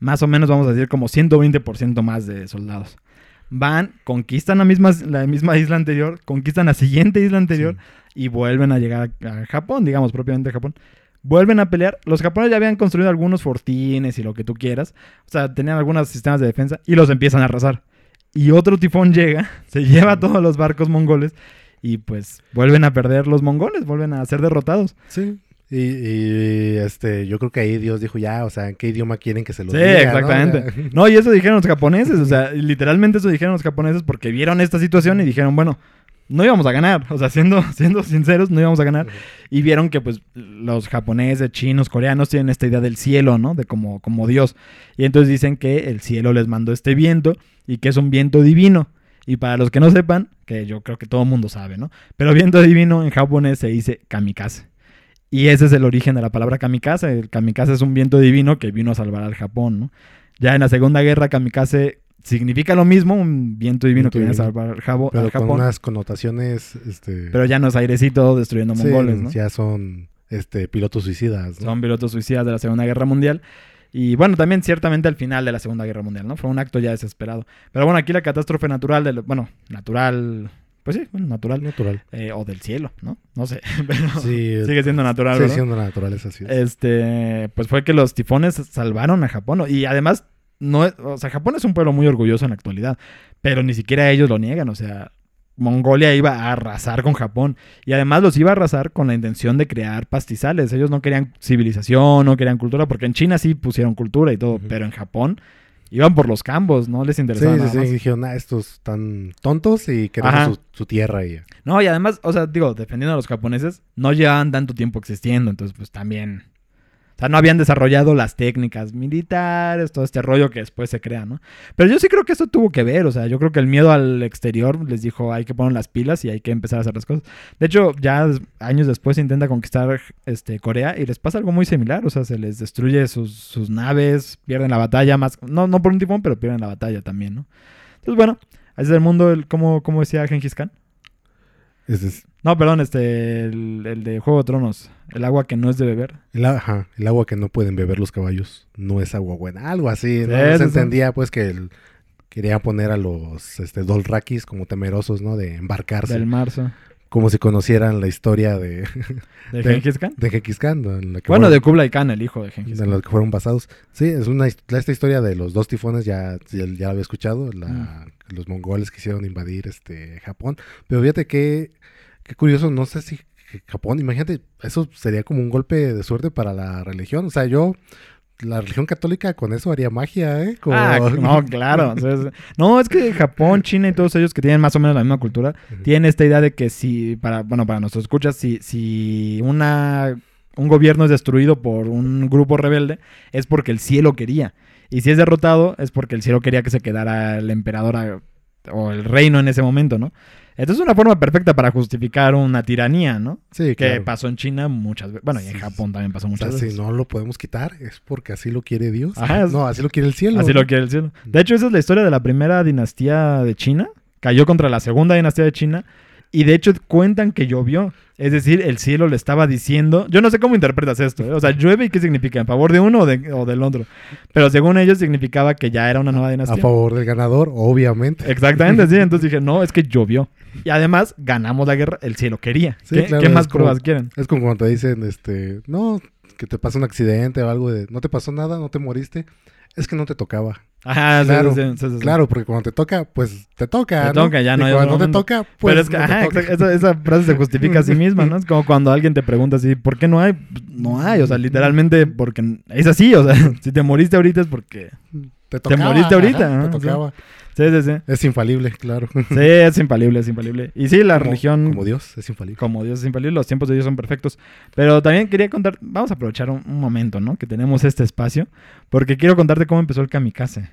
más o menos vamos a decir como 120% más de soldados. Van, conquistan la misma, la misma isla anterior, conquistan la siguiente isla anterior y vuelven a llegar a, a Japón, digamos, propiamente a Japón. Vuelven a pelear. Los japoneses ya habían construido algunos fortines y lo que tú quieras. O sea, tenían algunos sistemas de defensa y los empiezan a arrasar. Y otro tifón llega, se lleva a todos los barcos mongoles y pues vuelven a perder los mongoles, vuelven a ser derrotados. Sí. Y, y, este, yo creo que ahí Dios dijo ya, o sea, ¿en qué idioma quieren que se los Sí, diga? exactamente. ¿no? O sea, No, y eso dijeron los japoneses, o sea, literalmente eso dijeron los japoneses porque vieron esta situación y dijeron, bueno, no íbamos a ganar, o sea, siendo, siendo sinceros, no íbamos a ganar. Y vieron que pues los japoneses, chinos, coreanos tienen esta idea del cielo, ¿no? De como, como Dios. Y entonces dicen que el cielo les mandó este viento y que es un viento divino. Y para los que no sepan, que yo creo que todo el mundo sabe, ¿no? Pero viento divino en japonés se dice kamikaze. Y ese es el origen de la palabra kamikaze. El kamikaze es un viento divino que vino a salvar al Japón, ¿no? Ya en la Segunda Guerra, kamikaze significa lo mismo, un viento divino Viento que viene a salvar al, Jabo- Pero al con Japón. unas connotaciones, este... Pero ya no es airecito destruyendo sí, mongoles, ¿no? ya son, este, pilotos suicidas, ¿no? Son pilotos suicidas de la Segunda Guerra Mundial. Y bueno, también ciertamente al final de la Segunda Guerra Mundial, ¿no? Fue un acto ya desesperado. Pero bueno, aquí la catástrofe natural, del, bueno, natural, pues sí, bueno, natural, Natural. eh, o del cielo, ¿no? No sé, pero Sí, sigue siendo natural, sigue siendo la naturaleza, así es. Este, pues fue que los tifones salvaron a Japón. Y además, no, es- o sea, Japón es un pueblo muy orgulloso en la actualidad, pero ni siquiera ellos lo niegan, o sea, Mongolia iba a arrasar con Japón y además los iba a arrasar con la intención de crear pastizales. Ellos no querían civilización, no querían cultura, porque en China sí pusieron cultura y todo, pero en Japón iban por los campos, no les Sí, interesaba sí, nada sí, más. dijeron, ah, estos están tontos y queremos su, su tierra y. No, y además, o sea, digo, defendiendo a los japoneses, no llevaban tanto tiempo existiendo, entonces pues también O sea, no habían desarrollado las técnicas militares, todo este rollo que después se crea, ¿no? Pero yo sí creo que esto tuvo que ver, o sea, yo creo que el miedo al exterior les dijo hay que poner las pilas y hay que empezar a hacer las cosas. De hecho, ya años después se intenta conquistar este, Corea y les pasa algo muy similar, o sea, se les destruye sus, sus naves, pierden la batalla, más, no, no por un tifón, pero pierden la batalla también, ¿no? Entonces, bueno, así es el mundo, el, como, como decía Genghis Khan. Es No, perdón, este, el, el de Juego de Tronos, el agua que no es de beber. el, ajá, el agua que no pueden beber los caballos no es agua buena. Algo así, ¿no? Sí, se entendía pues que el- quería poner a los este, Dothraki como temerosos, ¿no? De embarcarse. Del marzo. Como si conocieran la historia de, ¿De De- Genghis Khan? de Genghis Khan, en la que Bueno, fueron- de Kublai Khan, el hijo de Genghis Khan. los que fueron basados. Sí, es una esta historia de los dos tifones ya, ya, ya la había escuchado, la- Mm. los mongoles quisieron invadir este Japón, pero fíjate que qué curioso, no sé si Japón, imagínate, eso sería como un golpe de suerte para la religión, o sea, yo la religión católica con eso haría magia, ¿eh? Como- Ah, no, claro. o sea, es- no, es que Japón, China y todos ellos que tienen más o menos la misma cultura, tienen esta idea de que si, para, bueno, para nuestros escuchas, si, si una, un gobierno es destruido por un grupo rebelde, es porque el cielo quería. Y si es derrotado, es porque el cielo quería que se quedara el emperador a- o el reino en ese momento, ¿no? Entonces es una forma perfecta para justificar una tiranía, ¿no? Sí, Que claro. pasó en China muchas veces. Bueno, y en Japón también pasó O muchas sea, veces. si no lo podemos quitar es porque así lo quiere Dios. Ajá, no, así lo quiere el cielo. Así ¿no? lo quiere el cielo. De hecho, esa es la historia de la primera dinastía de China. Cayó contra la segunda dinastía de China. Y de hecho cuentan que llovió. Es decir, el cielo le estaba diciendo... Yo no sé cómo interpretas esto. ¿eh? O sea, llueve y qué significa. ¿En favor de uno o, de- o del otro? Pero según ellos significaba que ya era una nueva A dinastía. favor del ganador, obviamente. Exactamente, sí. Entonces dije, no, es que llovió. Y además, ganamos la guerra. El cielo quería. Sí, ¿Qué, claro, qué más como- pruebas quieren? Es como cuando te dicen, este, no, que te pasa un accidente o algo de, no te pasó nada, no te moriste, es que no te tocaba. Ajá, Claro, sí, sí. Claro, porque cuando te toca, pues te toca. Te ¿no? toca, ya Y no hay cuando no te toca, pues. Pero es que, no te ajá, esa, esa frase se justifica a sí misma, ¿no? Es como cuando alguien te pregunta así, ¿por qué no hay? No hay, o sea, literalmente porque es así, o sea, si te moriste ahorita es porque... Te tocaba. moriste ahorita, ajá, ¿no? Te tocaba. Sí, sí, sí. Es infalible, claro. Sí, es infalible, es infalible. Y sí, la Como- religión, Como Dios, es infalible. como Dios es infalible, los tiempos de Dios son perfectos. Pero también quería contar, vamos a aprovechar un, un momento, ¿no? Que tenemos este espacio, porque quiero contarte cómo empezó el kamikaze.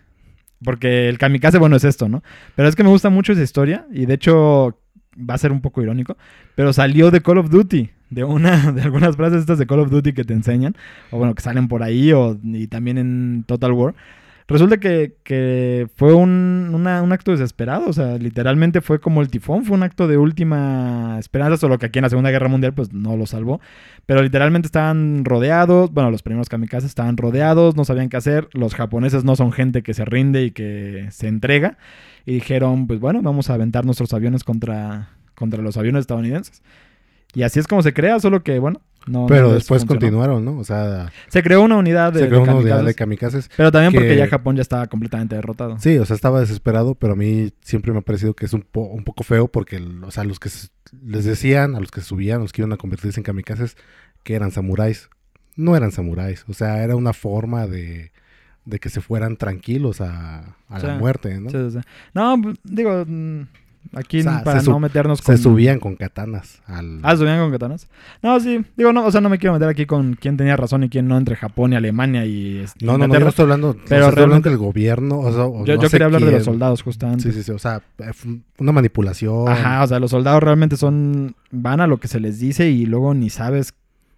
Porque el kamikaze, bueno, es esto, ¿no? Pero es que me gusta mucho esa historia y de hecho va a ser un poco irónico, pero salió de Call of Duty, de una de algunas frases estas de Call of Duty que te enseñan, o bueno, que salen por ahí, o y también en Total War. Resulta que, que fue un, un acto desesperado, o sea, literalmente fue como el tifón, fue un acto de última esperanza, solo que aquí en la Segunda Guerra Mundial pues no lo salvó, pero literalmente estaban rodeados, bueno, los primeros kamikazes estaban rodeados, no sabían qué hacer, los japoneses no son gente que se rinde y que se entrega, y dijeron, pues bueno, vamos a aventar nuestros aviones contra, contra los aviones estadounidenses. Y así es como se crea, solo que bueno, no... Pero no después funcionó. continuaron, ¿no? O sea, Se creó una unidad de, se creó de una unidad kamikazes, de kamikazes. pero también porque que- ya Japón ya estaba completamente derrotado. Sí, o sea, estaba desesperado, pero a mí siempre me ha parecido que es un, po- un poco feo porque, o sea, los que les decían, a los que subían, los que iban a convertirse en kamikazes, que eran samuráis, no eran samuráis. O sea, era una forma de, de que se fueran tranquilos a, a la muerte, ¿no? Sí, sí. No, digo, mm, aquí O sea, para se no meternos Se con... subían con katanas al... Ah, subían con katanas. No, sí. Digo, no, o sea, no me quiero meter aquí con quién tenía razón y quién no entre Japón y Alemania y No, no, no, yo no estoy hablando, Pero estoy hablando realmente- que el gobierno, o sea, o Yo, no yo quería hablar de los soldados justamente. Sí, sí, sí, o sea, eh, una manipulación. Ajá, o sea, los soldados realmente son... Van a lo que se les dice y luego ni sabes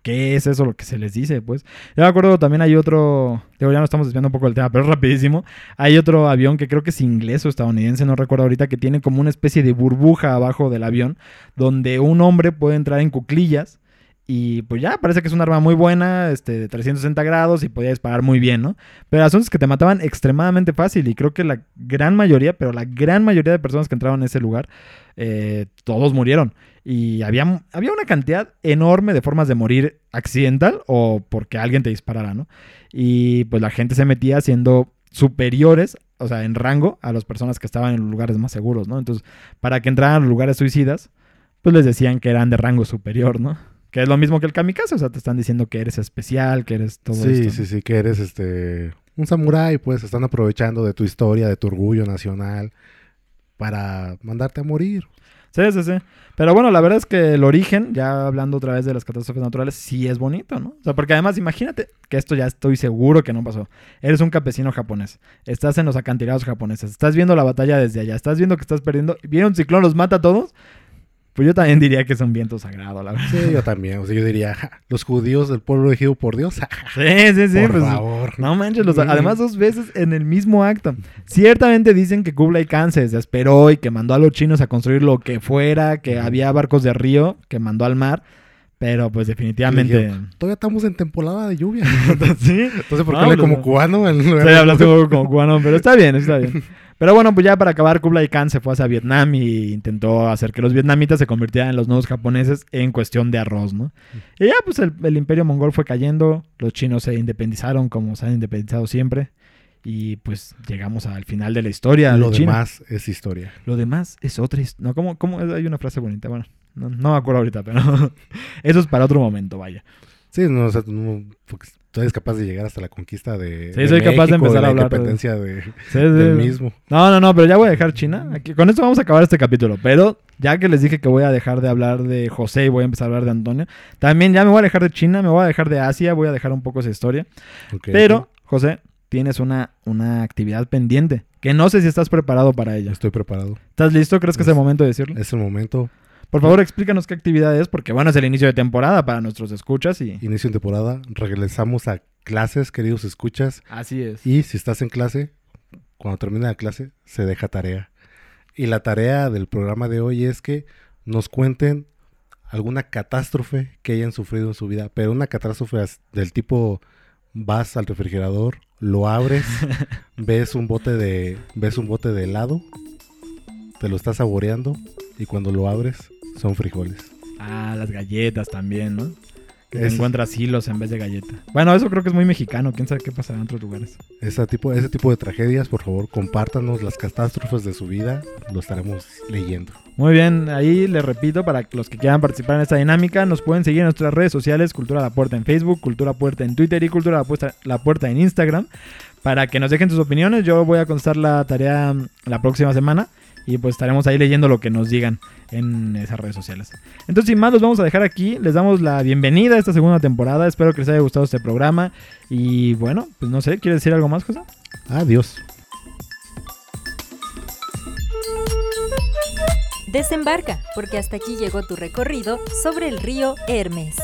qué es eso lo que se les dice, pues. Yo me acuerdo también hay otro... Digo, ya nos estamos desviando un poco del tema, pero rapidísimo. Hay otro avión que creo que es inglés o estadounidense, no recuerdo ahorita, que tiene como una especie de burbuja abajo del avión donde un hombre puede entrar en cuclillas y pues ya, parece que es un arma muy buena, este, de 360 grados y podía disparar muy bien, ¿no? Pero el asunto es que te mataban extremadamente fácil y creo que la gran mayoría, pero la gran mayoría de personas que entraban en ese lugar, eh, todos murieron. Y había, había una cantidad enorme de formas de morir accidental o porque alguien te disparara, ¿no? Y pues la gente se metía siendo superiores, o sea, en rango a las personas que estaban en los lugares más seguros, ¿no? Entonces, para que entraran a los lugares suicidas, pues les decían que eran de rango superior, ¿no? Que es lo mismo que el kamikaze, o sea, te están diciendo que eres especial, que eres todo sí, esto. sí, sí, que eres este un samurái, pues están aprovechando de tu historia, de tu orgullo nacional para mandarte a morir. Sí, sí, sí. Pero bueno, la verdad es que el origen, ya hablando otra vez de las catástrofes naturales, sí es bonito, ¿no? O sea, porque además imagínate que esto ya estoy seguro que no pasó. Eres un campesino japonés, estás en los acantilados japoneses, estás viendo la batalla desde allá, estás viendo que estás perdiendo, viene un ciclón, los mata a todos. Pues yo también diría que es un viento sagrado, la verdad. Sí, yo también. O sea, yo diría, "Ja, los judíos del pueblo elegido por Dios. ja, Sí, sí, sí. por pues, favor. No manches, los- además dos veces en el mismo acto. Ciertamente dicen que Kublai Khan se desesperó y que mandó a los chinos a construir lo que fuera, que había barcos de río que mandó al mar, pero pues definitivamente... Todavía estamos en temporada de lluvia. sí, Entonces, ¿por qué No, le pues, como no. cubano? En Sí, lugar un poco como cubano, pero está bien, está bien. Pero bueno, pues ya para acabar, Kublai Khan se fue hacia Vietnam y intentó hacer que los vietnamitas se convirtieran en los nuevos japoneses en cuestión de arroz, ¿no? Y ya, pues el, el imperio mongol fue cayendo, los chinos se independizaron como se han independizado siempre. Y pues llegamos al final de la historia. Lo de China. demás es historia. Lo demás es otra historia. No, ¿cómo, cómo? Hay una frase bonita. Bueno, no, no me acuerdo ahorita, pero eso es para otro momento, vaya. Sí, no, o sea, no, porque tú eres capaz de llegar hasta la conquista de. Sí, soy capaz de empezar a la hablar de- independencia de, Sí, sí. del mismo. No, no, no, pero ya voy a dejar China. Aquí, con esto vamos a acabar este capítulo. Pero ya que les dije que voy a dejar de hablar de José y voy a empezar a hablar de Antonio, también ya me voy a dejar de China, me voy a dejar de Asia, voy a dejar un poco esa historia. Pero, José, tienes una, una actividad pendiente que no sé si estás preparado para ella. Estoy preparado. ¿Estás listo? ¿Crees que es el momento de decirlo? Es el momento. Por favor, explícanos qué actividad es, porque bueno, es el inicio de temporada para nuestros escuchas y... Inicio de temporada. Regresamos a clases, queridos escuchas. Así es. Y si estás en clase, cuando termina la clase, se deja tarea. Y la tarea del programa de hoy es que nos cuenten alguna catástrofe que hayan sufrido en su vida. Pero una catástrofe del tipo vas al refrigerador, lo abres, ves un bote de ves un bote de helado, te lo estás saboreando y cuando lo abres son frijoles. Ah, las galletas también, ¿no? Que te encuentras hilos en vez de galleta. Bueno, eso creo que es muy mexicano. ¿Quién sabe qué pasará en otros lugares? Ese tipo, ese tipo de tragedias, por favor, compártanos las catástrofes de su vida, lo estaremos leyendo. Muy bien, ahí les repito, para los que quieran participar en esta dinámica, nos pueden seguir en nuestras redes sociales, Cultura La Puerta en Facebook, Cultura Puerta en Twitter y Cultura La Puerta, La Puerta en Instagram, para que nos dejen sus opiniones. Yo voy a contestar la tarea mm, la próxima semana y pues estaremos ahí leyendo lo que nos digan en esas redes sociales. Entonces, sin más, los vamos a dejar aquí. Les damos la bienvenida a esta segunda temporada. Espero que les haya gustado este programa. Y bueno, pues no sé, ¿quieres decir algo más, José? Adiós. Desembarca, porque hasta aquí llegó tu recorrido sobre el río Hermes.